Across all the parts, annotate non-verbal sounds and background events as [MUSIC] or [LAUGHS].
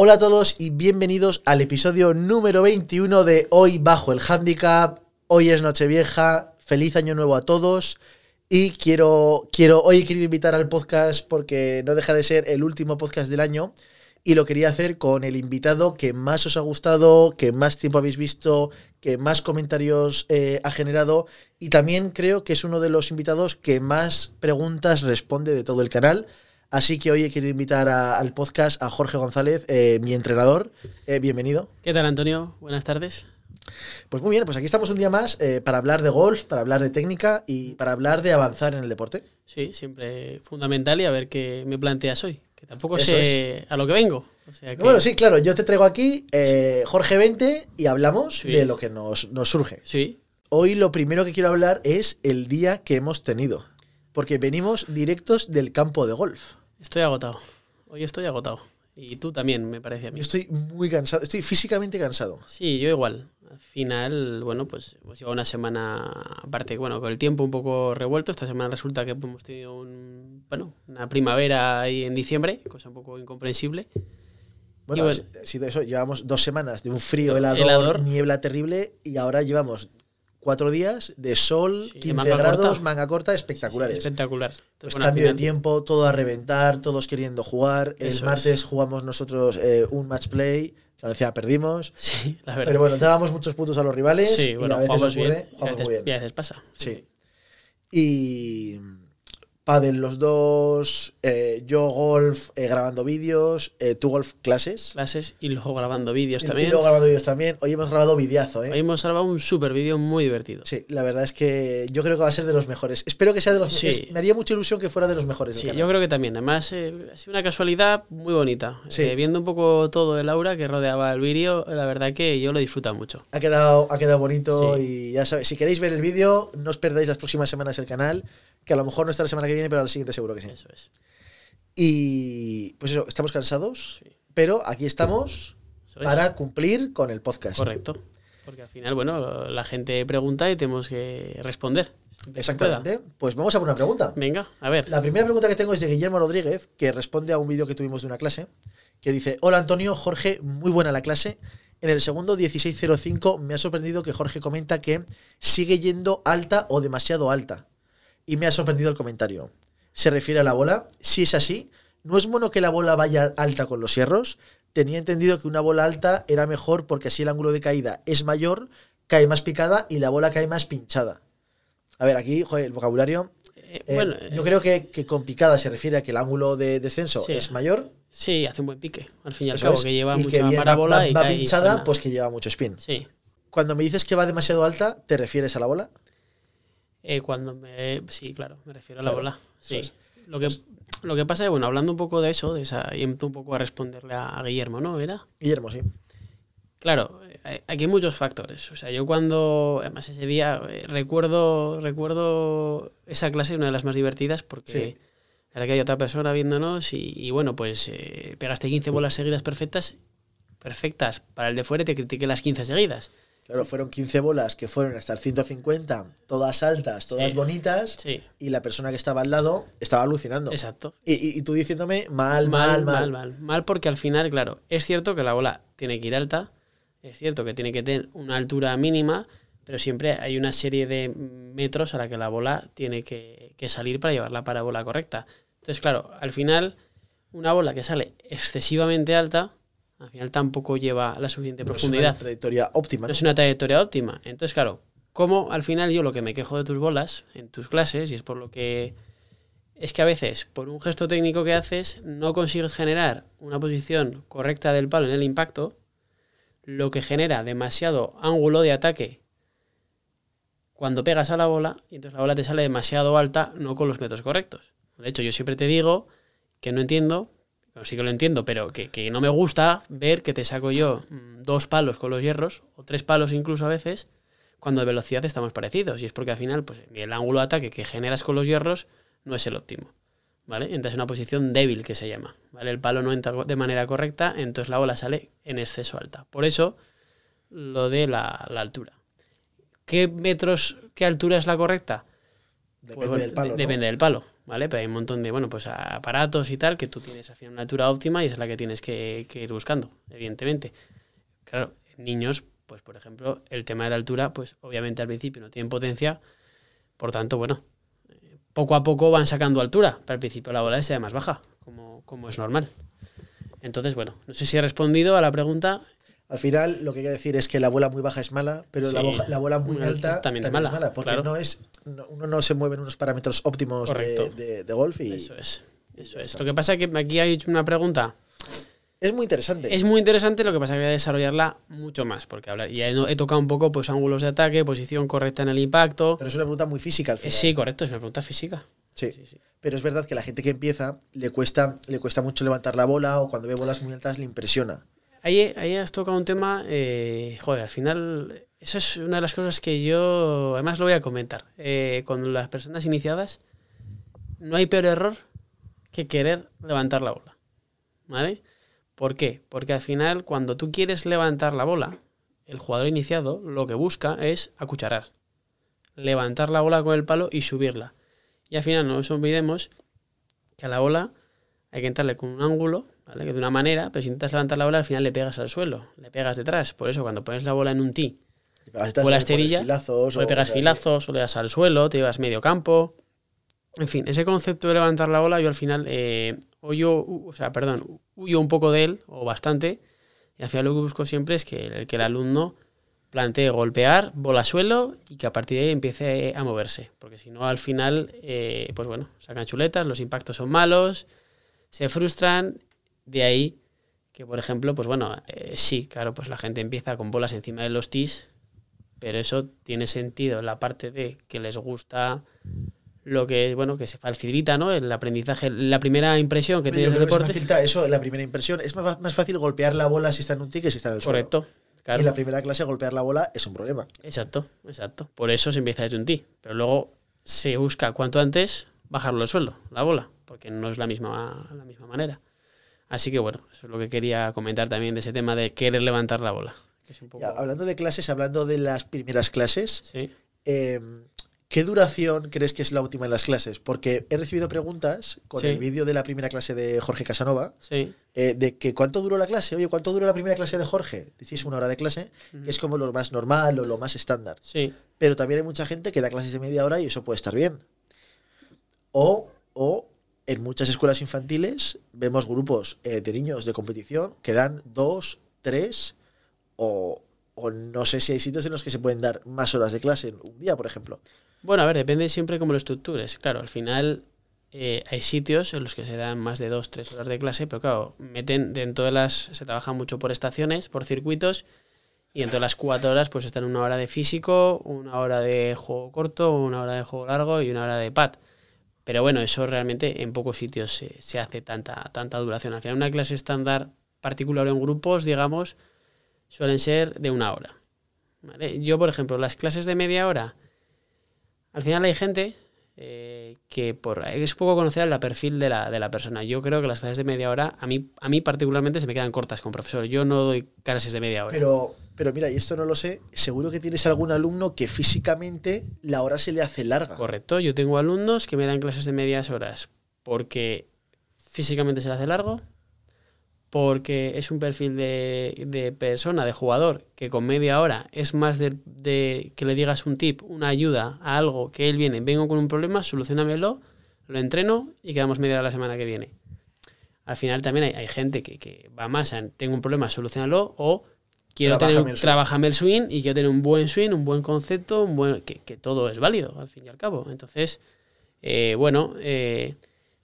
Hola a todos y bienvenidos al episodio número 21 de Hoy Bajo el Handicap. Hoy es Nochevieja, feliz año nuevo a todos. Y quiero, quiero, hoy he querido invitar al podcast porque no deja de ser el último podcast del año y lo quería hacer con el invitado que más os ha gustado, que más tiempo habéis visto, que más comentarios eh, ha generado y también creo que es uno de los invitados que más preguntas responde de todo el canal. Así que hoy he querido invitar a- al podcast a Jorge González, eh, mi entrenador. Eh, bienvenido. ¿Qué tal, Antonio? Buenas tardes. Pues muy bien, pues aquí estamos un día más eh, para hablar de golf, para hablar de técnica y para hablar de avanzar en el deporte. Sí, siempre fundamental y a ver qué me planteas hoy. Que tampoco Eso sé a lo que vengo. O sea que, Bueno, sí, claro, yo te traigo aquí eh, Jorge 20 y hablamos Sí. de lo que nos, nos surge. Sí, Hoy lo primero que quiero hablar es el día que hemos tenido, porque venimos directos del campo de golf. estoy agotado. Hoy estoy agotado. Y tú también, me parece a mí. Yo estoy muy cansado, estoy físicamente cansado. Sí, yo igual. Al final, bueno, pues hemos llevado una semana, aparte, bueno, con el tiempo un poco revuelto. Esta semana resulta que hemos tenido un, bueno, una primavera ahí en diciembre, cosa un poco incomprensible. Bueno, bueno. ha sido eso, llevamos dos semanas de un frío helador, Helador. niebla terrible y ahora llevamos cuatro días de sol, Sí, 15 manga grados, corta. manga corta, Sí, espectaculares. espectacular. Pues bueno, cambio de tiempo, todo a reventar, todos queriendo jugar. El Eso es. martes jugamos nosotros eh, un match play, la encima perdimos. [LAUGHS] Sí, la verdad. Pero bueno, dábamos muchos puntos a los rivales sí, y bueno, a veces ocurre, bien. y a jugamos veces, muy bien. y a veces pasa. Sí. Y Padel los dos, eh, yo golf eh, grabando vídeos, eh, tú golf clases. clases y luego grabando vídeos también. Y luego grabando vídeos también. Hoy hemos grabado videazo, ¿eh? Hoy hemos grabado un súper vídeo muy divertido. Sí, la verdad es que yo creo que va a ser de los mejores. Espero que sea de los Sí. es- Me haría mucha ilusión que fuera de los mejores. Sí, yo creo que también. Además, ha sido una casualidad muy bonita. Sí. Viendo un poco todo el aura que rodeaba el vídeo, la verdad que yo lo disfruto mucho. Ha quedado, ha quedado bonito Sí. y ya sabéis, si queréis ver el vídeo, no os perdáis las próximas semanas el canal, que a lo mejor no está la semana que viene, pero la siguiente seguro que sí. Eso es. Y pues eso, estamos cansados, Sí. pero aquí estamos es. para cumplir con el podcast. Correcto. Porque al final, bueno, la gente pregunta y tenemos que responder. Exactamente. Pues vamos a por una pregunta. Venga, a ver. La primera pregunta que tengo es de Guillermo Rodríguez, que responde a un vídeo que tuvimos de una clase, que dice, hola Antonio, Jorge, muy buena la clase. En el segundo 1605 me ha sorprendido que Jorge comenta que sigue yendo alta o demasiado alta. Y me ha sorprendido el comentario. ¿Se refiere a la bola? Si es así, ¿no es bueno que la bola vaya alta con los hierros? Tenía entendido que una bola alta era mejor porque así el ángulo de caída es mayor, cae más picada y la bola cae más pinchada. A ver, aquí, joder, el vocabulario Eh, eh, bueno, yo eh, creo que, que con picada se refiere a que el ángulo de descenso Sí. es mayor. sí, hace un buen pique. Al fin y al eso cabo, es, que lleva y mucha parábola va, y va y pinchada, pues que lleva mucho spin. Sí. Cuando me dices que va demasiado alta, ¿te refieres a la bola? Eh, cuando me. Sí, claro, me refiero a la bola. Sí. Lo, que, lo que pasa es, bueno, hablando un poco de eso, de esa, y un poco a responderle a, a Guillermo, ¿no? ¿Era? Guillermo, sí. Claro, eh, aquí hay muchos factores. O sea, yo cuando, además ese día, eh, recuerdo, recuerdo esa clase, una de las más divertidas, porque Sí. la verdad que hay otra persona viéndonos y, y bueno, pues eh, pegaste 15 bolas seguidas perfectas, perfectas para el de fuera y te critiqué las 15 seguidas. Claro, fueron 15 bolas que fueron hasta el 150, todas altas, todas Sí. bonitas, Sí, y la persona que estaba al lado estaba alucinando. exacto. Y, y- y tú diciéndome mal, mal, mal. mal, mal. Mal porque al final, claro, es cierto que la bola tiene que ir alta, es cierto que tiene que tener una altura mínima, pero siempre hay una serie de metros a la que la bola tiene que, que salir para llevar la parábola correcta. Entonces, claro, al final, una bola que sale excesivamente alta, al final tampoco lleva la suficiente No es profundidad. una trayectoria óptima. No ¿no? es una trayectoria óptima. Entonces, claro, como al final yo lo que me quejo de tus bolas en tus clases, y es por lo que es que a veces, por un gesto técnico que haces, no consigues generar una posición correcta del palo en el impacto, lo que genera demasiado ángulo de ataque cuando pegas a la bola, y entonces la bola te sale demasiado alta, no con los metros correctos. De hecho, yo siempre te digo que no entiendo, bueno, sí que lo entiendo, pero que, que no me gusta ver que te saco yo mm, dos palos con los hierros, o tres palos incluso a veces, cuando de velocidad estamos parecidos. Y es porque al final, pues el ángulo de ataque que generas con los hierros no es el óptimo. ¿Vale? Entras en una posición débil que se llama. ¿Vale? El palo no entra de manera correcta, entonces la bola sale en exceso alta. Por eso, lo de la, la altura. ¿Qué metros, qué altura es la correcta? Depende Pues bueno, del palo. Depende del palo. ¿Vale? Pero hay un montón de, bueno, pues aparatos y tal que tú tienes una altura óptima y es la que tienes que, ir buscando, evidentemente. Claro, niños, pues por ejemplo, el tema de la altura, pues obviamente al principio no tienen potencia, por tanto, bueno, poco a poco van sacando altura, pero al principio la bola sea más baja, como, como es normal. Entonces, bueno, no sé si he respondido a la pregunta. Al final, lo que quiero decir es que la bola muy baja es mala, pero la, bola, la bola muy Muy alta alta también también, es es mala, porque claro. no es, no- uno no se mueve en unos parámetros óptimos de, Correcto. de- de golf y Eso es. Eso es. Lo que pasa es que aquí hay una pregunta. es muy interesante. Es muy interesante, lo que pasa es que voy a desarrollarla mucho más, porque hablar, ya he, he tocado un poco pues ángulos de ataque, posición correcta en el impacto. pero es una pregunta muy física al Eh, final. sí, correcto, es una pregunta física. Sí. Sí, sí. Pero es verdad que la gente que empieza le cuesta, le cuesta mucho levantar la bola o cuando ve bolas muy altas le impresiona. Ahí, ahí has tocado un tema, eh, joder, al final, eso es una de las cosas que yo, además lo voy a comentar, eh, con las personas iniciadas, no hay peor error que querer levantar la bola, ¿vale? ¿Por qué? Porque al final, cuando tú quieres levantar la bola, el jugador iniciado lo que busca es acucharar, levantar la bola con el palo y subirla. Y al final no nos olvidemos que a la bola hay que entrarle con un ángulo, ¿vale? Que de una manera, pero si intentas levantar la bola, al final le pegas al suelo, le pegas detrás. Por eso, cuando pones la bola en un tee, O la esterilla, filazos, o le pegas así. filazos, o le das al suelo, te llevas medio campo. En fin, ese concepto de levantar la bola, yo al final, eh, huyo, o sea, perdón, huyo un poco de él, o bastante, y al final lo que busco siempre es que el, que el alumno plantee golpear, bola suelo, y que a partir de ahí empiece a moverse. Porque si no, al final, eh, pues bueno, sacan chuletas, los impactos son malos, se frustran, de ahí que, por ejemplo, pues bueno, eh, sí, claro, pues la gente empieza con bolas encima de los tees, pero eso tiene sentido en la parte de que les gusta lo que, bueno, que se facilita, ¿no? El aprendizaje, la primera impresión que tienes del deporte. facilita eso la primera impresión. Es más, más fácil golpear la bola si está en un tee que si está en el suelo. Correcto, Y claro. en la primera clase golpear la bola es un problema. Exacto, exacto. Por eso se empieza desde un tee. Pero luego se busca cuanto antes bajarlo al suelo, la bola, porque no es la misma, la misma manera. Así que bueno, eso es lo que quería comentar también de ese tema de querer levantar la bola. que es un poco- Ya, hablando de clases, hablando de las primeras clases, Sí, eh, ¿qué duración crees que es la última en las clases? Porque he recibido preguntas con Sí. el vídeo de la primera clase de Jorge Casanova, sí. eh, de que cuánto duró la clase. Oye, ¿cuánto duró la primera clase de Jorge? Decís una hora de clase, que es como lo más normal o lo más estándar. Sí, Pero también hay mucha gente que da clases de media hora y eso puede estar bien. O, o en muchas escuelas infantiles vemos grupos eh, de niños de competición que dan dos, tres, o, no sé si hay sitios en los que se pueden dar más horas de clase en un día, por ejemplo. Bueno, a ver, depende siempre cómo lo estructures. Claro, al final eh, hay sitios en los que se dan más de dos, tres horas de clase, pero claro, meten dentro de las. Se trabaja mucho por estaciones, por circuitos, y dentro de las cuatro horas, pues están una hora de físico, una hora de juego corto, una hora de juego largo y una hora de pad. Pero bueno, eso realmente en pocos sitios se, se hace tanta, tanta duración. Al final, una clase estándar particular en grupos, digamos, suelen ser de una hora. Yo, por ejemplo, las clases de media hora, al final hay gente eh, que por es poco conocer el perfil de la, de la persona. Yo creo que las clases de media hora, a mí, a mí particularmente, se me quedan cortas con profesor. Yo no doy clases de media hora. Pero, pero mira, y esto no lo sé, seguro que tienes algún alumno que físicamente la hora se le hace larga. Correcto, yo tengo alumnos que me dan clases de medias horas porque físicamente se le hace largo, porque es un perfil de, de persona, de jugador, que con media hora es más de, de que le digas un tip, una ayuda a algo que él viene, vengo con un problema, solucionamelo, lo entreno y quedamos media hora la semana que viene. Al final también hay, hay gente que, que va más en tengo un problema, solucionalo o quiero Trabájame tener, el trabájame el swing y quiero tener un buen swing, un buen concepto, un buen, que, que todo es válido al fin y al cabo. Entonces, eh, bueno, eh,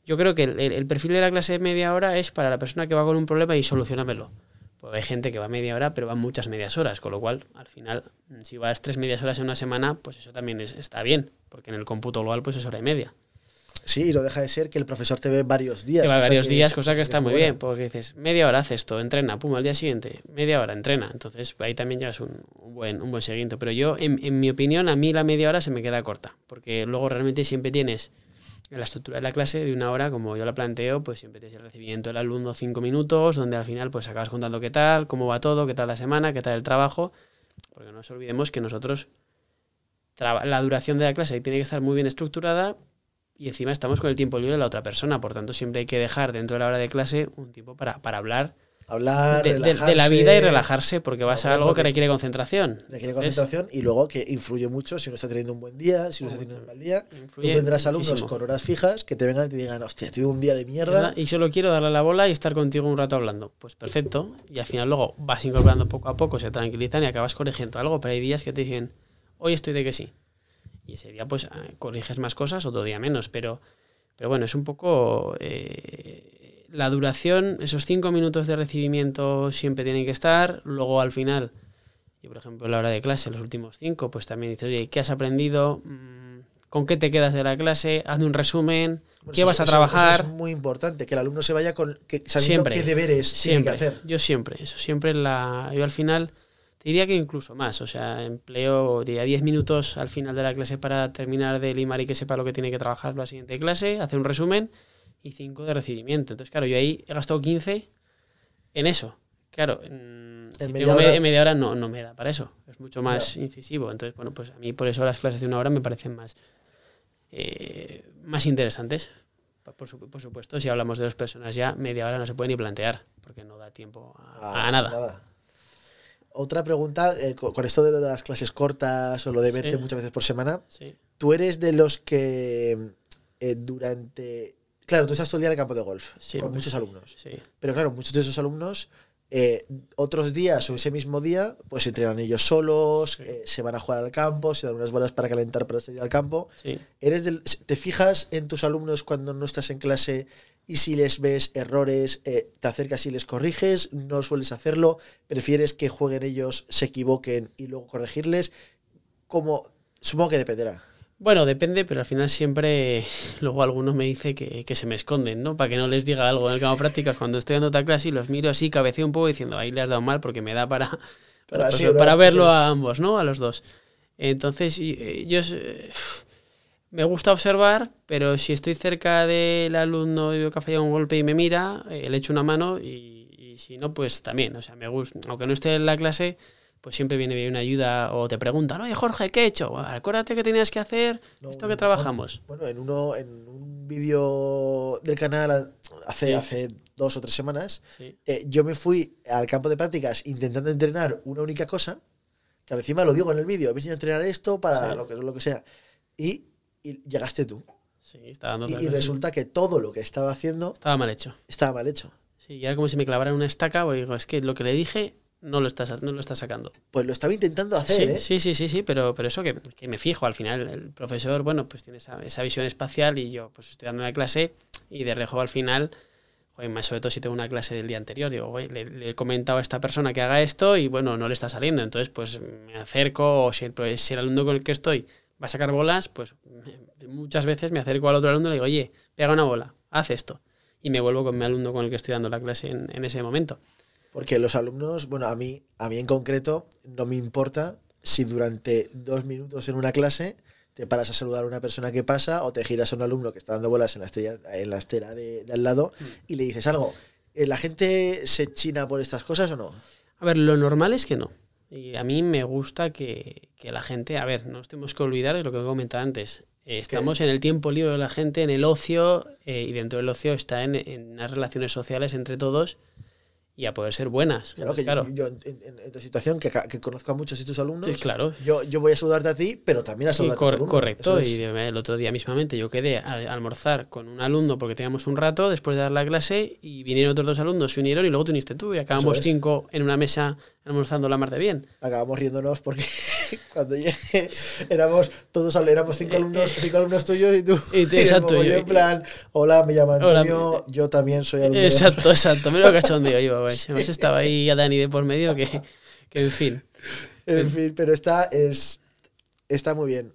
yo creo que el, perfil de la clase de media hora es para la persona que va con un problema y solucionamelo. Porque hay gente que va media hora, pero va muchas medias horas, con lo cual, al final, si vas tres medias horas en una semana, pues eso también es- está bien, porque en el cómputo global pues es hora y media. Sí, y no deja de ser que el profesor te ve varios días. Que va varios días, es- cosa que está muy buena. bien, porque dices, media hora hace esto, entrena, pum, al día siguiente, media hora, entrena. Entonces ahí también es un, un buen, un buen seguimiento. Pero yo, en, en mi opinión, a mí la media hora se me queda corta, porque luego realmente siempre tienes en la estructura de la clase de una hora, como yo la planteo, pues siempre tienes el recibimiento del alumno cinco minutos, donde al final pues acabas contando qué tal, cómo va todo, qué tal la semana, qué tal el trabajo, porque no nos olvidemos que nosotros, la duración de la clase tiene que estar muy bien estructurada y encima estamos con el tiempo libre de la otra persona, por tanto siempre hay que dejar dentro de la hora de clase un tiempo para, para hablar Hablar, de, de- de la vida y relajarse, porque va a ser algo que requiere concentración. Requiere ¿Ves? concentración y luego que influye mucho si uno está teniendo un buen día, si uno está teniendo un mal día. Tú Influye tendrás alumnos muchísimo. con horas fijas que te vengan y te digan, hostia, he tenido un día de mierda. ¿Verdad? Y solo quiero darle la bola y estar contigo un rato hablando. Pues perfecto. Y al final luego vas incorporando poco a poco, se tranquilizan y acabas corrigiendo algo. Pero hay días que te dicen, hoy estoy de que sí. Y ese día pues eh, corriges más cosas, otro día menos. Pero, pero bueno, es un poco... eh, la duración, esos cinco minutos de recibimiento siempre tienen que estar. Luego al final, yo por ejemplo en la hora de clase, los últimos cinco, pues también dices, oye, ¿qué has aprendido? Mm, ¿Con qué te quedas de la clase? Hazme un resumen. Bueno, ¿Qué eso- vas a trabajar? Eso es muy importante, que el alumno se vaya con que, sabiendo Siempre, qué deberes Siempre, tiene que hacer. yo siempre, eso siempre la, yo al final te diría que incluso más, o sea, empleo diría 10 minutos al final de la clase para terminar de limar y que sepa lo que tiene que trabajar la siguiente clase, hacer un resumen y 5 de recibimiento. Entonces, claro, yo ahí he gastado 15 en eso. Claro, si media tengo me- hora- en media hora no, no me da para eso, es mucho más incisivo. Entonces, bueno, pues a mí por eso las clases de una hora me parecen más, eh, más interesantes. Por, su- por supuesto, si hablamos de dos personas ya, media hora no se puede ni plantear, porque no da tiempo a, Ah, a nada. Otra pregunta, eh, co- con esto de las clases cortas o lo de verte Sí. muchas veces por semana, Sí, tú eres de los que eh, durante... Claro, tú estás todo el día en el campo de golf Sí, con muchos alumnos. sí, Pero claro, muchos de esos alumnos, eh, otros días o ese mismo día, pues entrenan ellos solos, Sí. eh, se van a jugar al campo, se dan unas bolas para calentar para salir al campo. sí. ¿Eres del- ¿Te fijas en tus alumnos cuando no estás en clase y si les ves errores, eh, te acercas y les corriges? ¿No sueles hacerlo? ¿Prefieres que jueguen ellos, se equivoquen y luego corregirles? Como, supongo que dependerá. Bueno, depende, pero al final siempre luego algunos me dicen que, que se me esconden, ¿no? Para que no les diga algo en el campo de prácticas cuando estoy dando otra clase y los miro así, cabeceo un poco diciendo, ahí le has dado mal porque me da para, [LAUGHS] Para pues, verlo a ambos, ¿no? A los dos. Entonces, eh, yo me gusta observar, pero si estoy cerca del alumno y veo que ha fallado un golpe y me mira, eh, le echo una mano y, y si no, pues también. O sea, me gusta, aunque no esté en la clase, pues siempre viene bien una ayuda o te preguntan, oye Jorge, ¿qué he hecho? Bueno, acuérdate que tenías que hacer No, esto que trabajamos. Bueno, en uno, en un vídeo del canal hace, Sí. hace dos o tres semanas, Sí. eh, yo me fui al campo de prácticas intentando entrenar una única cosa, que encima lo digo en el vídeo, voy a entrenar esto para Sí. lo, que, lo que sea. Y, y llegaste tú. Sí, estaba dando Y, y resulta que todo lo que estaba haciendo Estaba mal hecho. estaba mal hecho. Sí, y era como si me clavaran una estaca, porque digo, es que lo que le dije no lo estás, no lo estás sacando. Pues lo estaba intentando hacer, Sí, ¿eh? sí, sí, sí, sí, pero, pero eso que, que me fijo, al final el profesor, bueno, pues tiene esa, esa visión espacial y yo pues estoy dando la clase y de rejo al final, joder, más sobre todo si tengo una clase del día anterior, digo, "Oye, le, le he comentado a esta persona que haga esto y bueno, no le está saliendo, entonces pues me acerco o si el, si el alumno con el que estoy va a sacar bolas, pues me- muchas veces me acerco al otro alumno y le digo, oye, pega una bola, haz esto. Y me vuelvo con mi alumno con el que estoy dando la clase en, en ese momento. Porque los alumnos, bueno, a mí, a mí en concreto, no me importa si durante dos minutos en una clase te paras a saludar a una persona que pasa o te giras a un alumno que está dando bolas en la, estrella, en la estera de, de al lado y le dices algo. Eh, ¿La gente se china por estas cosas o no? A ver, lo normal es que no. Y a mí me gusta que, que la gente, a ver, no nos tenemos que olvidar de lo que he comentado antes. Eh, estamos en el tiempo libre de la gente, en el ocio, eh, y dentro del ocio está en, en las relaciones sociales entre todos y a poder ser buenas. Claro, que claro, yo, yo en, en- esta situación, que, conozco a muchos de tus alumnos, sí, claro. yo, yo voy a saludarte a ti, pero también a saludar a cor- tu alumno. correcto. Es. Y el otro día mismamente yo quedé a, a almorzar con un alumno porque teníamos un rato después de dar la clase y vinieron otros dos alumnos, se unieron y luego te uniste tú y acabamos es. cinco en una mesa almorzando la mar de bien. acabamos riéndonos porque [LAUGHS] cuando llegué [LAUGHS] éramos todos éramos cinco alumnos cinco alumnos tuyos y tú [LAUGHS] Y te- exacto, mogollón yo- en plan hola me llamo Hola, Antonio yo también soy alumno de-". Exacto, exacto. Me lo cachondeo yo, güey. Hemos estado ahí a Dani de por medio que, que en fin. en fin pero está es está muy bien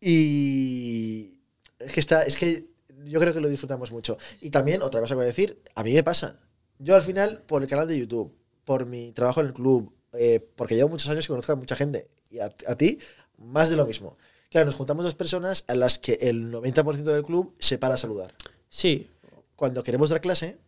y es que está es que yo creo que lo disfrutamos mucho y también otra cosa que voy a decir a mí me pasa yo al final por el canal de YouTube por mi trabajo en el club eh, porque llevo muchos años y conozco a mucha gente y a, a ti más de lo mismo claro nos juntamos dos personas a las que el 90% del club se para a saludar Sí, cuando queremos dar clase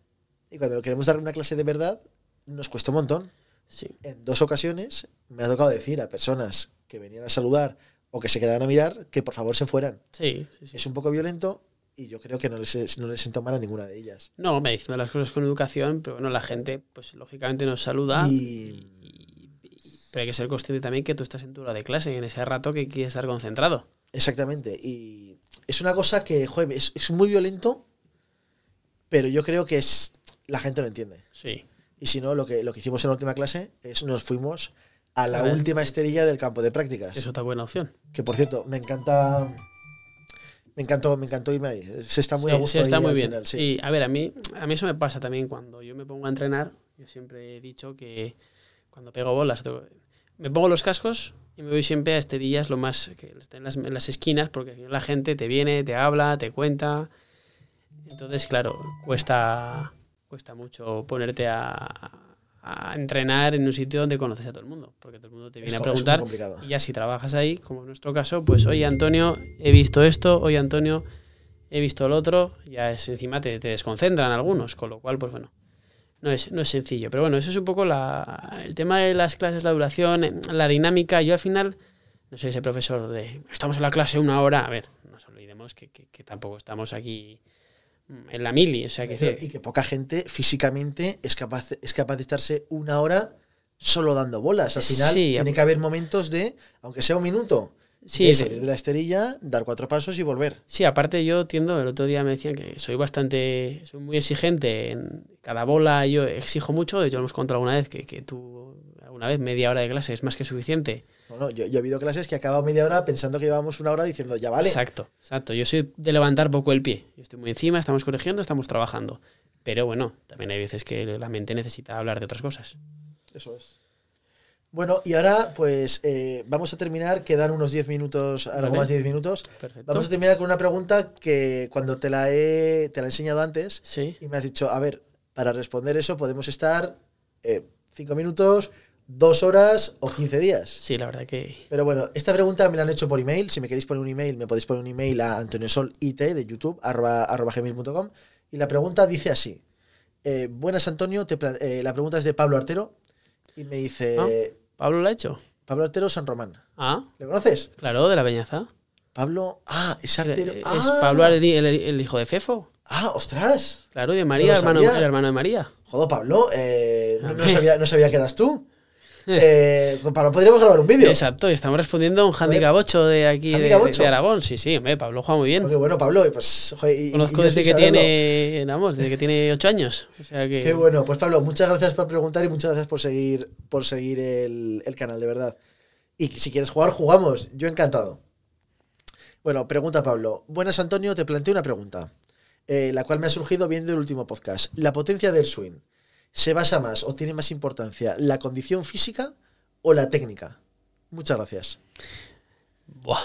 y cuando queremos dar una clase de verdad nos cuesta un montón sí. en dos ocasiones me ha tocado decir a personas que venían a saludar o que se quedaran a mirar, que por favor se fueran. Sí, sí, sí. Es un poco violento y yo creo que no les, no les siento mal a ninguna de ellas. No, me dicen las cosas con educación, pero bueno, la gente, pues lógicamente nos saluda. Y- pero hay que ser consciente también que tú estás en tu hora de clase y en ese rato que quieres estar concentrado. exactamente. Y es una cosa que, joder, es, es muy violento, pero yo creo que es la gente lo entiende. Sí. Y si no, lo que, lo que hicimos en la última clase es nos fuimos a la A última esterilla del campo de prácticas. Es otra buena opción. Que por cierto, me encanta. Me encantó, me encantó irme ahí. Se está muy Sí, a gusto. sí, está ahí muy bien. final, sí. Y a ver, a mí, a mí eso me pasa también cuando yo me pongo a entrenar. Yo siempre he dicho que cuando pego bolas, me pongo los cascos y me voy siempre a esterillas lo más que estén en las, en las esquinas, porque la gente te viene, te habla, te cuenta. Entonces, claro, cuesta, cuesta mucho ponerte a, a entrenar en un sitio donde conoces a todo el mundo, porque todo el mundo te viene a es preguntar. Y ya si trabajas ahí, como en nuestro caso, pues oye Antonio, he visto esto, oye Antonio, he visto lo otro, ya es encima te, te desconcentran algunos, con lo cual, pues bueno, no es, no es sencillo. Pero bueno, eso es un poco la, el tema de las clases, la duración, la dinámica. Yo al final, no soy ese profesor de, estamos en la clase una hora, a ver, no nos olvidemos que, que- que tampoco estamos aquí mm, en la mili, o sea que... Pero- y que poca gente físicamente es capaz, es capaz de estarse una hora solo dando bolas. Al final Sí, tiene que haber momentos de, aunque sea un minuto, Sí, de de- salir de la esterilla, dar cuatro pasos y volver. Sí, aparte yo tiendo, el otro día me decían que soy bastante, soy muy exigente en cada bola, yo exijo mucho, de hecho lo hemos contado alguna vez, que, que tú alguna vez media hora de clase es más que suficiente. No, no, yo, yo he habido clases que acabado media hora pensando que llevábamos una hora diciendo, ya vale. Exacto, exacto. Yo soy de levantar poco el pie. Yo estoy muy encima, estamos corrigiendo, estamos trabajando. Pero bueno, también hay veces que la mente necesita hablar de otras cosas. Eso es. Bueno, y ahora pues eh, vamos a terminar, quedan unos 10 minutos, algo Vale. más de 10 minutos. Perfecto. Vamos a terminar con una pregunta que cuando te la he, te la he enseñado antes Sí, y me has dicho, a ver, para responder eso podemos estar 5 minutos, 2 horas o 15 días. sí, la verdad que... Pero bueno, esta pregunta me la han hecho por email. Si me queréis poner un email, me podéis poner un email a antoniosolit de YouTube, arroba, arroba gmail.com. Y la pregunta dice así. eh, buenas, Antonio. te eh, la pregunta es de Pablo Artero. Y me dice, Ah. ¿Pablo lo ha hecho? Pablo Artero San Román. Ah, ¿Le conoces? claro, de la Peñaza. Pablo, ah, es Artero. Es ah, Pablo el, el- el hijo de Fefo. Ah, ostras. Claro, y de María, No hermano, el hermano de María. Joder, Pablo, eh, no, no sabía, no sabía que eras tú. [LAUGHS] Eh, con Pablo, podríamos grabar un vídeo. Exacto, y estamos respondiendo a un handicap 8 de aquí de, ¿Handicap de- 8? de Aragón. Sí, sí, hombre, Pablo juega muy bien. Qué bueno, Pablo. Pues, joder, y- Conozco desde que saberlo. tiene, vamos, desde que tiene 8 años. O sea que Qué bueno, pues Pablo, muchas gracias por preguntar y muchas gracias por seguir, por seguir el, el canal, de verdad. Y si quieres jugar, jugamos. Yo encantado. Bueno, pregunta Pablo. Buenas, Antonio, te planteo una pregunta, eh, la cual me ha surgido viendo el último podcast. ¿La potencia del swing se basa más o tiene más importancia la condición física o la técnica? Muchas gracias. Buah.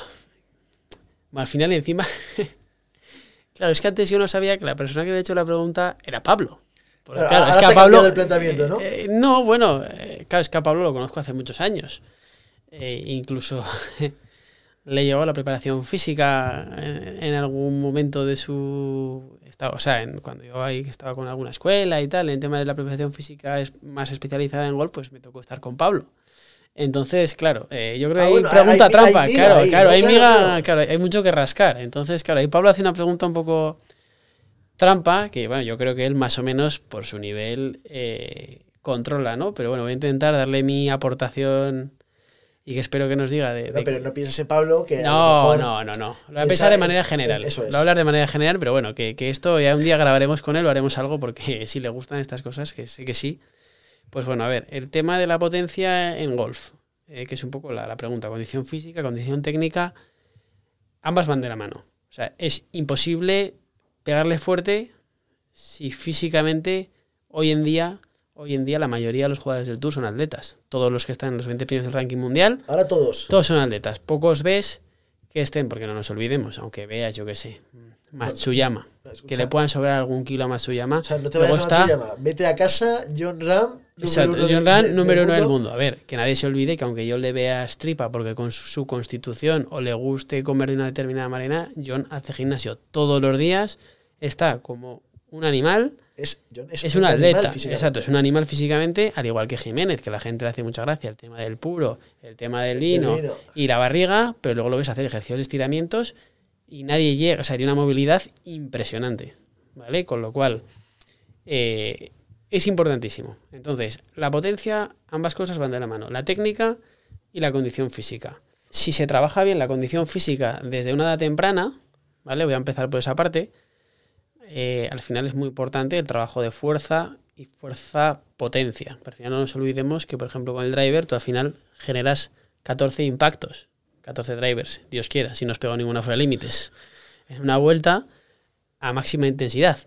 Al final, encima. [LAUGHS] claro, es que antes yo no sabía que la persona que había hecho la pregunta era Pablo. Porque, Claro, es que a Pablo. cambiado el planteamiento, ¿no? eh, no, bueno, eh, claro, es que a Pablo lo conozco hace muchos años. Eh, incluso [LAUGHS] le llevó la preparación física en, en algún momento de su. O sea, en- cuando yo ahí estaba con alguna escuela y tal, en el tema de la preparación física es más especializada en golf, pues me tocó estar con Pablo. Entonces, claro, eh, yo creo Ah, que bueno, hay pregunta hay- hay trampa, claro, ahí, claro, hay Claro, miga, claro. claro, hay mucho que rascar. Entonces, claro, ahí Pablo hace una pregunta un poco trampa, que bueno, yo creo que él más o menos por su nivel eh, controla, ¿no? Pero bueno, voy a intentar darle mi aportación y que espero que nos diga de... No, pero no pienses en Pablo que a lo no, mejor- no, no, no. Lo voy a pensar de manera en- general. eso es. Lo voy a hablar de manera general, pero bueno, que, que esto ya un día grabaremos con él, lo haremos algo porque [LAUGHS] si le gustan estas cosas, que sé que sí. Pues bueno, a ver, el tema de la potencia en golf, eh, que es un poco la, la pregunta, condición física, condición técnica, ambas van de la mano. O sea, es imposible pegarle fuerte si físicamente hoy en día, hoy en día la mayoría de los jugadores del Tour son atletas. Todos los que están en los 20 primeros del ranking mundial Ahora todos. todos son atletas. Pocos ves que estén, porque no nos olvidemos, aunque veas, yo qué sé, Matsuyama. No. Que le puedan sobrar algún kilo a Matsuyama. O sea, no te vayas a está- Matsuyama. Vete a casa, John Ram. Exacto, uno John Ram, número uno del mundo. A ver, que nadie se olvide que aunque yo le vea stripa porque con su, su constitución o le guste comer de una determinada manera, John hace gimnasio todos los días, está como un animal Es, es, Es un atleta, exacto, es un animal físicamente, al igual que Jiménez, que la gente le hace mucha gracia el tema del puro, el tema del vino vino. y la barriga, pero luego lo ves hacer ejercicios de estiramientos y nadie llega, o sea, tiene una movilidad impresionante, ¿vale? Con lo cual, eh, es importantísimo. Entonces, la potencia, ambas cosas van de la mano, la técnica y la condición física. Si se trabaja bien la condición física desde una edad temprana, ¿vale? Voy a empezar por esa parte. Eh, al final es muy importante el trabajo de fuerza y fuerza-potencia. Al final no nos olvidemos que, por ejemplo, con el driver tú al final generas 14 impactos, 14 drivers, Dios quiera, si no has pegado ninguna fuera de límites, en una vuelta a máxima intensidad.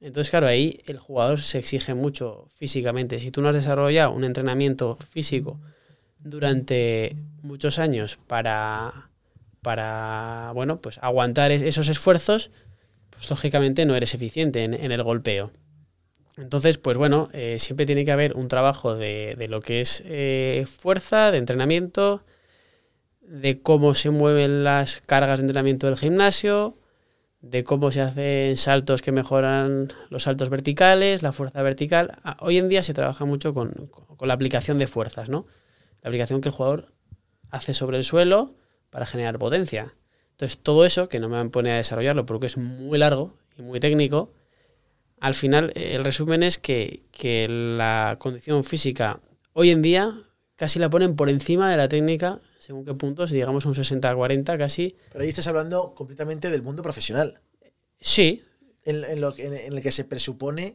Entonces, claro, ahí el jugador se exige mucho físicamente. Si tú no has desarrollado un entrenamiento físico durante muchos años para, para bueno, pues aguantar es- esos esfuerzos, pues lógicamente no eres eficiente en, el golpeo. Entonces, pues bueno, eh, siempre tiene que haber un trabajo de, de lo que es eh, fuerza, de entrenamiento, de cómo se mueven las cargas de entrenamiento del gimnasio, de cómo se hacen saltos que mejoran los saltos verticales, la fuerza vertical. Ah, Hoy en día se trabaja mucho con, con la aplicación de fuerzas, ¿no? La aplicación que el jugador hace sobre el suelo para generar potencia. Entonces, todo eso, que no me van a poner a desarrollarlo porque es muy largo y muy técnico, al final eh, el resumen es que, que la condición física hoy en día casi la ponen por encima de la técnica, según qué puntos, digamos un 60-40 casi. Pero ahí estás hablando completamente del mundo profesional, Sí, en, en lo, en- en el que se presupone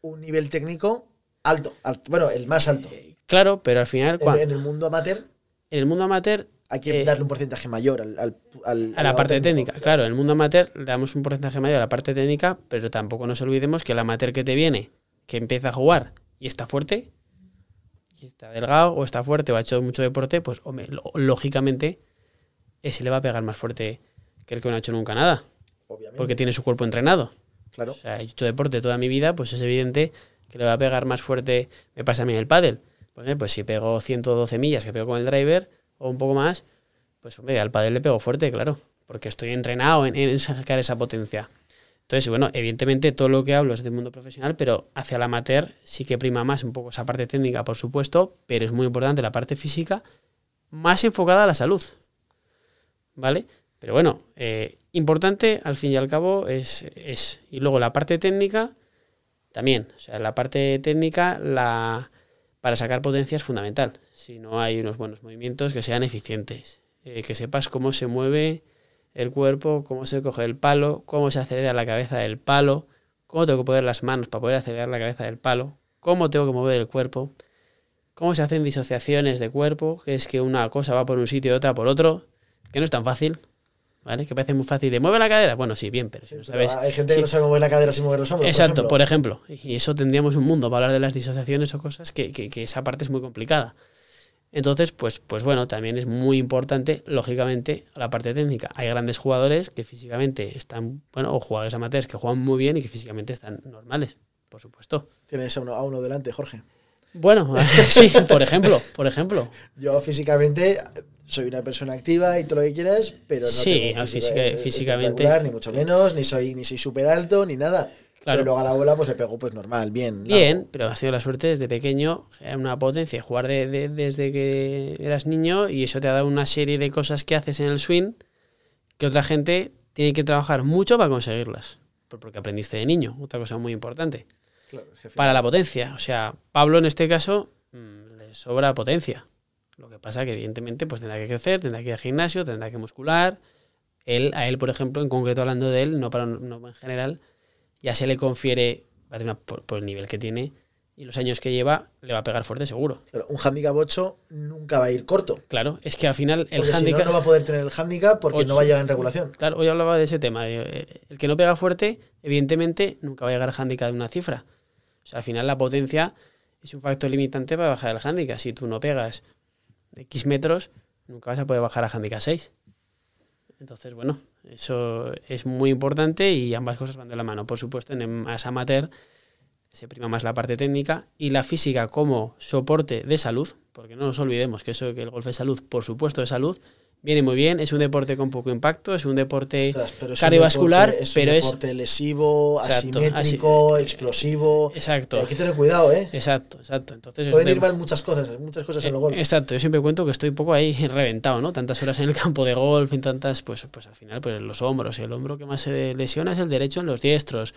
un nivel técnico alto, alto, bueno, el más alto. claro, pero al final, en el mundo amateur en el mundo amateur, hay que Eh, darle un porcentaje mayor al, al, al- a la parte técnica. Claro, en el mundo amateur le damos un porcentaje mayor a la parte técnica, pero tampoco nos olvidemos que el amateur que te viene, que empieza a jugar y está fuerte, y está delgado, o está fuerte, o ha hecho mucho deporte, pues hombre, lo- lógicamente ese le va a pegar más fuerte que el que no ha hecho nunca nada, Obviamente, porque tiene su cuerpo entrenado. claro. O sea, he hecho deporte toda mi vida, pues es evidente que le va a pegar más fuerte. Me pasa a mí en el pádel. Pues, eh, pues si pego 112 millas que pego con el driver o un poco más, pues hombre, al pádel le pego fuerte, claro, porque estoy entrenado en, en sacar esa potencia. Entonces, bueno, evidentemente todo lo que hablo es del mundo profesional, pero hacia el amateur sí que prima más un poco esa parte técnica, por supuesto, pero es muy importante la parte física, más enfocada a la salud. ¿Vale? Pero bueno, eh, importante al fin y al cabo es, es. Y luego la parte técnica también. O sea, la parte técnica la, para sacar potencia es fundamental. Si no hay unos buenos movimientos que sean eficientes. Eh, que sepas cómo se mueve el cuerpo, cómo se coge el palo, cómo se acelera la cabeza del palo, cómo tengo que poner las manos para poder acelerar la cabeza del palo, cómo tengo que mover el cuerpo, cómo se hacen disociaciones de cuerpo, que es que una cosa va por un sitio y otra por otro, que no es tan fácil, ¿vale? Que parece muy fácil de mueve la cadera. Bueno, sí, bien, pero si no Pero sabes. hay gente sí. que no sabe mover la cadera sin mover los hombros. Exacto, por ejemplo. por ejemplo. Y eso tendríamos un mundo para hablar de las disociaciones o cosas que, que- que esa parte es muy complicada. Entonces, pues, pues bueno, también es muy importante, lógicamente, la parte técnica. Hay grandes jugadores que físicamente están, bueno, o jugadores amateurs que juegan muy bien y que físicamente están normales, por supuesto. Tienes a uno, a uno delante, Jorge. Bueno, [LAUGHS] [LAUGHS] sí, por ejemplo, por ejemplo. Yo físicamente soy una persona activa y todo lo que quieras, pero no Sí, tengo física- es- físicamente- ni mucho menos, ni soy ni soy súper alto, ni nada. Claro. Pero luego a la bola pues le pego pues normal, bien. Bien, largo. pero has tenido la suerte desde pequeño, una potencia, jugar de- de- desde que eras niño y eso te ha dado una serie de cosas que haces en el swing que otra gente tiene que trabajar mucho para conseguirlas. Por- Porque aprendiste de niño, otra cosa muy importante. Claro, Para la potencia, o sea, Pablo en este caso mm, le sobra potencia. Lo que pasa que evidentemente pues tendrá que crecer, tendrá que ir al gimnasio, tendrá que muscular. Él, a él, por ejemplo, en concreto hablando de él, no, para, no en general, ya se le confiere, por, por el nivel que tiene y los años que lleva, le va a pegar fuerte seguro. Un handicap 8 nunca va a ir corto. Claro, es que al final el Porque si no, no va a poder tener el handicap porque no va a llegar en regulación. Claro, hoy hablaba de ese tema. eh, el que no pega fuerte, evidentemente, nunca va a llegar al handicap de una cifra. O sea, al final la potencia es un factor limitante para bajar el handicap. Si tú no pegas X metros, nunca vas a poder bajar a handicap 6. Entonces, bueno, eso es muy importante y ambas cosas van de la mano. Por supuesto, en el más amateur se prima más la parte técnica y la física como soporte de salud, porque no nos olvidemos que eso que el golf es salud, por supuesto es salud, viene muy bien. Es un deporte con poco impacto, es un deporte Ostras, pero es un cardiovascular, deporte- es un pero es. deporte lesivo, Exacto, asimétrico, así- explosivo. Exacto, Hay que tener cuidado, ¿eh? exacto, exacto. Entonces, es Pueden un ir mal muchas cosas, muchas cosas en el Eh, golf. Exacto, yo siempre cuento que estoy un poco ahí [LAUGHS] reventado, ¿no? Tantas horas en el campo de golf y tantas, pues, pues al final, pues los hombros. El hombro que más se lesiona es el derecho en los diestros.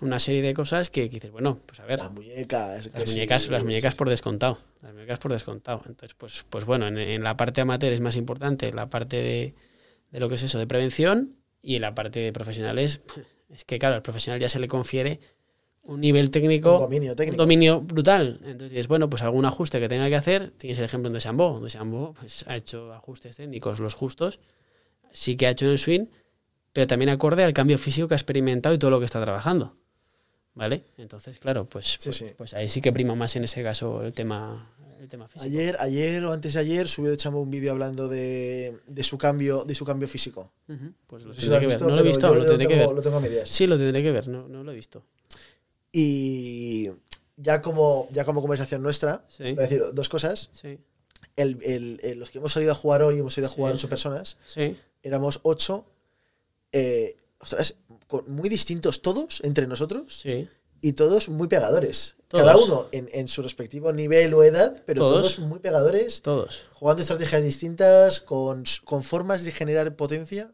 Una serie de cosas que, que dices, bueno, pues a ver, Las muñecas. que las sí, muñecas, las sí, muñecas sí. por descontado. Las muñecas por descontado. Entonces, pues, pues bueno, en, en la parte amateur es más importante la parte de, de lo que es eso, de prevención, y en la parte de profesionales, [LAUGHS] es que claro, al profesional ya se le confiere un nivel técnico Un dominio técnico. un dominio brutal. Entonces dices, bueno, pues algún ajuste que tenga que hacer. Tienes el ejemplo de Sambo. De Sambo pues, ha hecho ajustes técnicos los justos. Sí que ha hecho en el swing, pero también acorde al cambio físico que ha experimentado y todo lo que está trabajando. ¿Vale? Entonces, claro, pues, Sí, pues, sí. pues ahí sí que prima más en ese caso el tema, el tema físico. Ayer, ayer o antes de ayer subió de Chambo un vídeo hablando de, de su cambio, de su cambio físico. Pues lo No sé si lo que ver. visto, No lo he visto, lo tendré que tengo, ver. lo tengo a medias. Sí, lo tendré que ver, no, no lo he visto. Y ya como, ya como conversación nuestra, Sí, voy a decir dos cosas. sí, El, el- el- los que hemos salido a jugar hoy, hemos ido a jugar ocho personas, sí, éramos ocho, eh, ostras, con- muy distintos todos entre nosotros sí. y todos muy pegadores. Todos. Cada uno en, en su respectivo nivel o edad, pero Todos. todos, muy pegadores, Todos. jugando estrategias distintas, con, con formas de generar potencia,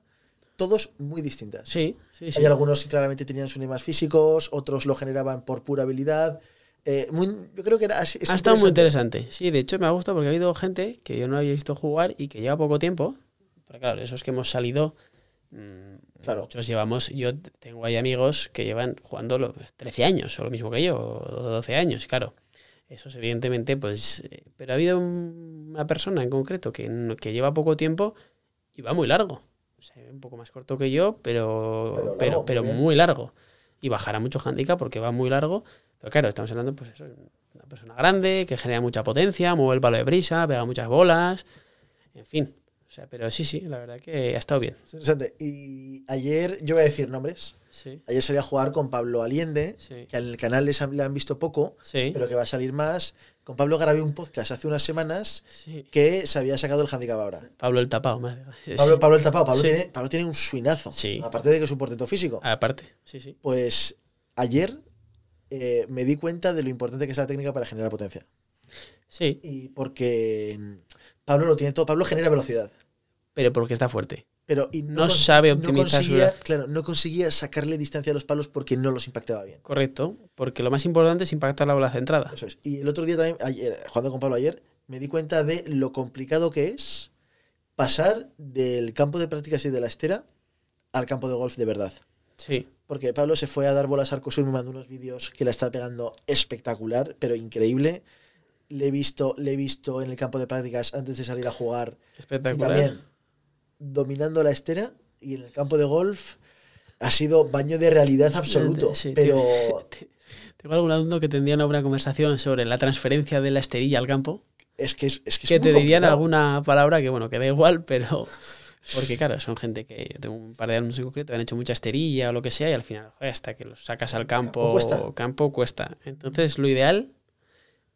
todos muy distintas. Sí, sí, sí. Hay algunos que claramente tenían sus más físicos, otros lo generaban por pura habilidad. Eh, muy- yo creo que era, es ha estado muy interesante. Sí, de hecho me ha gustado porque ha habido gente que yo no había visto jugar y que lleva poco tiempo. Pero claro, esos que hemos salido, Claro. muchos llevamos, yo tengo ahí amigos que llevan jugando los 13 años o lo mismo que yo, o 12 años, claro. Esos evidentemente, pues... eh, Pero ha habido un- una persona en concreto que, que lleva poco tiempo y va muy largo. O sea, un poco más corto que yo, pero, Pero largo, pero, muy pero bien. muy largo. Y bajará mucho handicap porque va muy largo. Pero claro, estamos hablando, pues eso, una persona grande, que genera mucha potencia, mueve el palo de brisa, pega muchas bolas, en fin. O sea, pero sí, sí, la verdad que ha estado bien. Es interesante. Y ayer, yo voy a decir nombres. Sí, Ayer salí a jugar con Pablo Aliende, sí, que en el canal les han- le han visto poco, sí. pero que va a salir más. Con Pablo grabé un podcast hace unas semanas que se había sacado el handicap ahora. Pablo el tapado, sí, Pablo. Pablo el tapado, Pablo, tiene, Pablo tiene un suinazo. Sí. Aparte de que es un portento físico. Aparte, sí, sí. Pues ayer eh, me di cuenta de lo importante que es la técnica para generar potencia. Sí, Y porque Pablo lo tiene todo. Pablo genera velocidad. Pero porque está fuerte. Pero y No sabe optimizar su conseguía. Claro, no conseguía sacarle distancia a los palos porque no los impactaba bien. Correcto, porque lo más importante es impactar la bola centrada. Eso es. Y el otro día también, ayer, jugando con Pablo ayer, me di cuenta de lo complicado que es pasar del campo de prácticas y de la estera al campo de golf de verdad. Sí, Porque Pablo se fue a dar bolas a Arcosur, me mandó unos vídeos que la está pegando espectacular, pero increíble. Le he visto, le he visto en el campo de prácticas antes de salir a jugar. Y espectacular. también dominando la estera y en el campo de golf ha sido baño de realidad absoluto. Sí, pero [LAUGHS] te- Tengo algún alumno que tendría una buena conversación sobre la transferencia de la esterilla al campo, es que es, es que es que te dirían complicado. alguna palabra que, bueno, que da igual, pero... [LAUGHS] Porque, claro, son gente que... Yo tengo un par de alumnos en concreto que han hecho mucha esterilla o lo que sea y al final, hasta que los sacas al campo, cuesta. campo cuesta. Entonces, lo ideal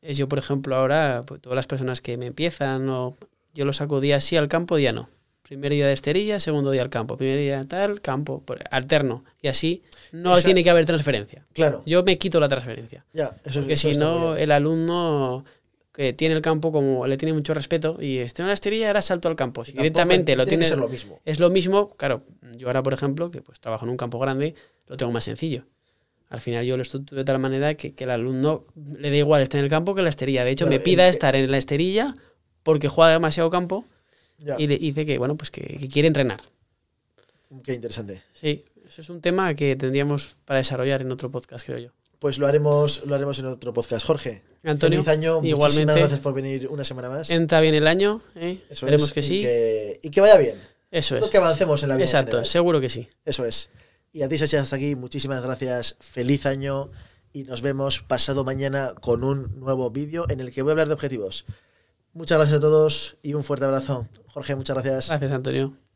es yo, por ejemplo, ahora, pues, todas las personas que me empiezan, o yo lo saco día sí al campo, día no. Primer día de esterilla, segundo día al campo. Primer día tal, campo, alterno. Y así no Esa- tiene que haber transferencia. Claro, Yo me quito la transferencia. ya, eso, Porque si no, el alumno que tiene el campo como le tiene mucho respeto y esté en la esterilla, ahora salto al campo. Si directamente lo tiene lo mismo. Es lo mismo, claro. Yo ahora, por ejemplo, que pues trabajo en un campo grande, lo tengo más sencillo. Al final yo lo estructuro de tal manera que, que el alumno le da igual estar en el campo que en la esterilla. De hecho, Claro, me pida el- estar en la esterilla porque juega demasiado campo Ya, y le dice que, bueno, pues que, que quiere entrenar. qué interesante. Sí, eso es un tema que tendríamos para desarrollar en otro podcast, creo yo. Pues lo haremos, lo haremos en otro podcast. Jorge, Antonio, feliz año. Muchísimas gracias por venir una semana más. Entra bien el año, ¿eh? Eso esperemos es, que y sí. Que, y que vaya bien. Eso es. que avancemos en la vida. Exacto, seguro que sí. Eso es. Y a ti, Sacha, hasta aquí. Muchísimas gracias. Feliz año. Y nos vemos pasado mañana con un nuevo vídeo en el que voy a hablar de objetivos. Muchas gracias a todos y un fuerte abrazo. Jorge, muchas gracias. Gracias, Antonio.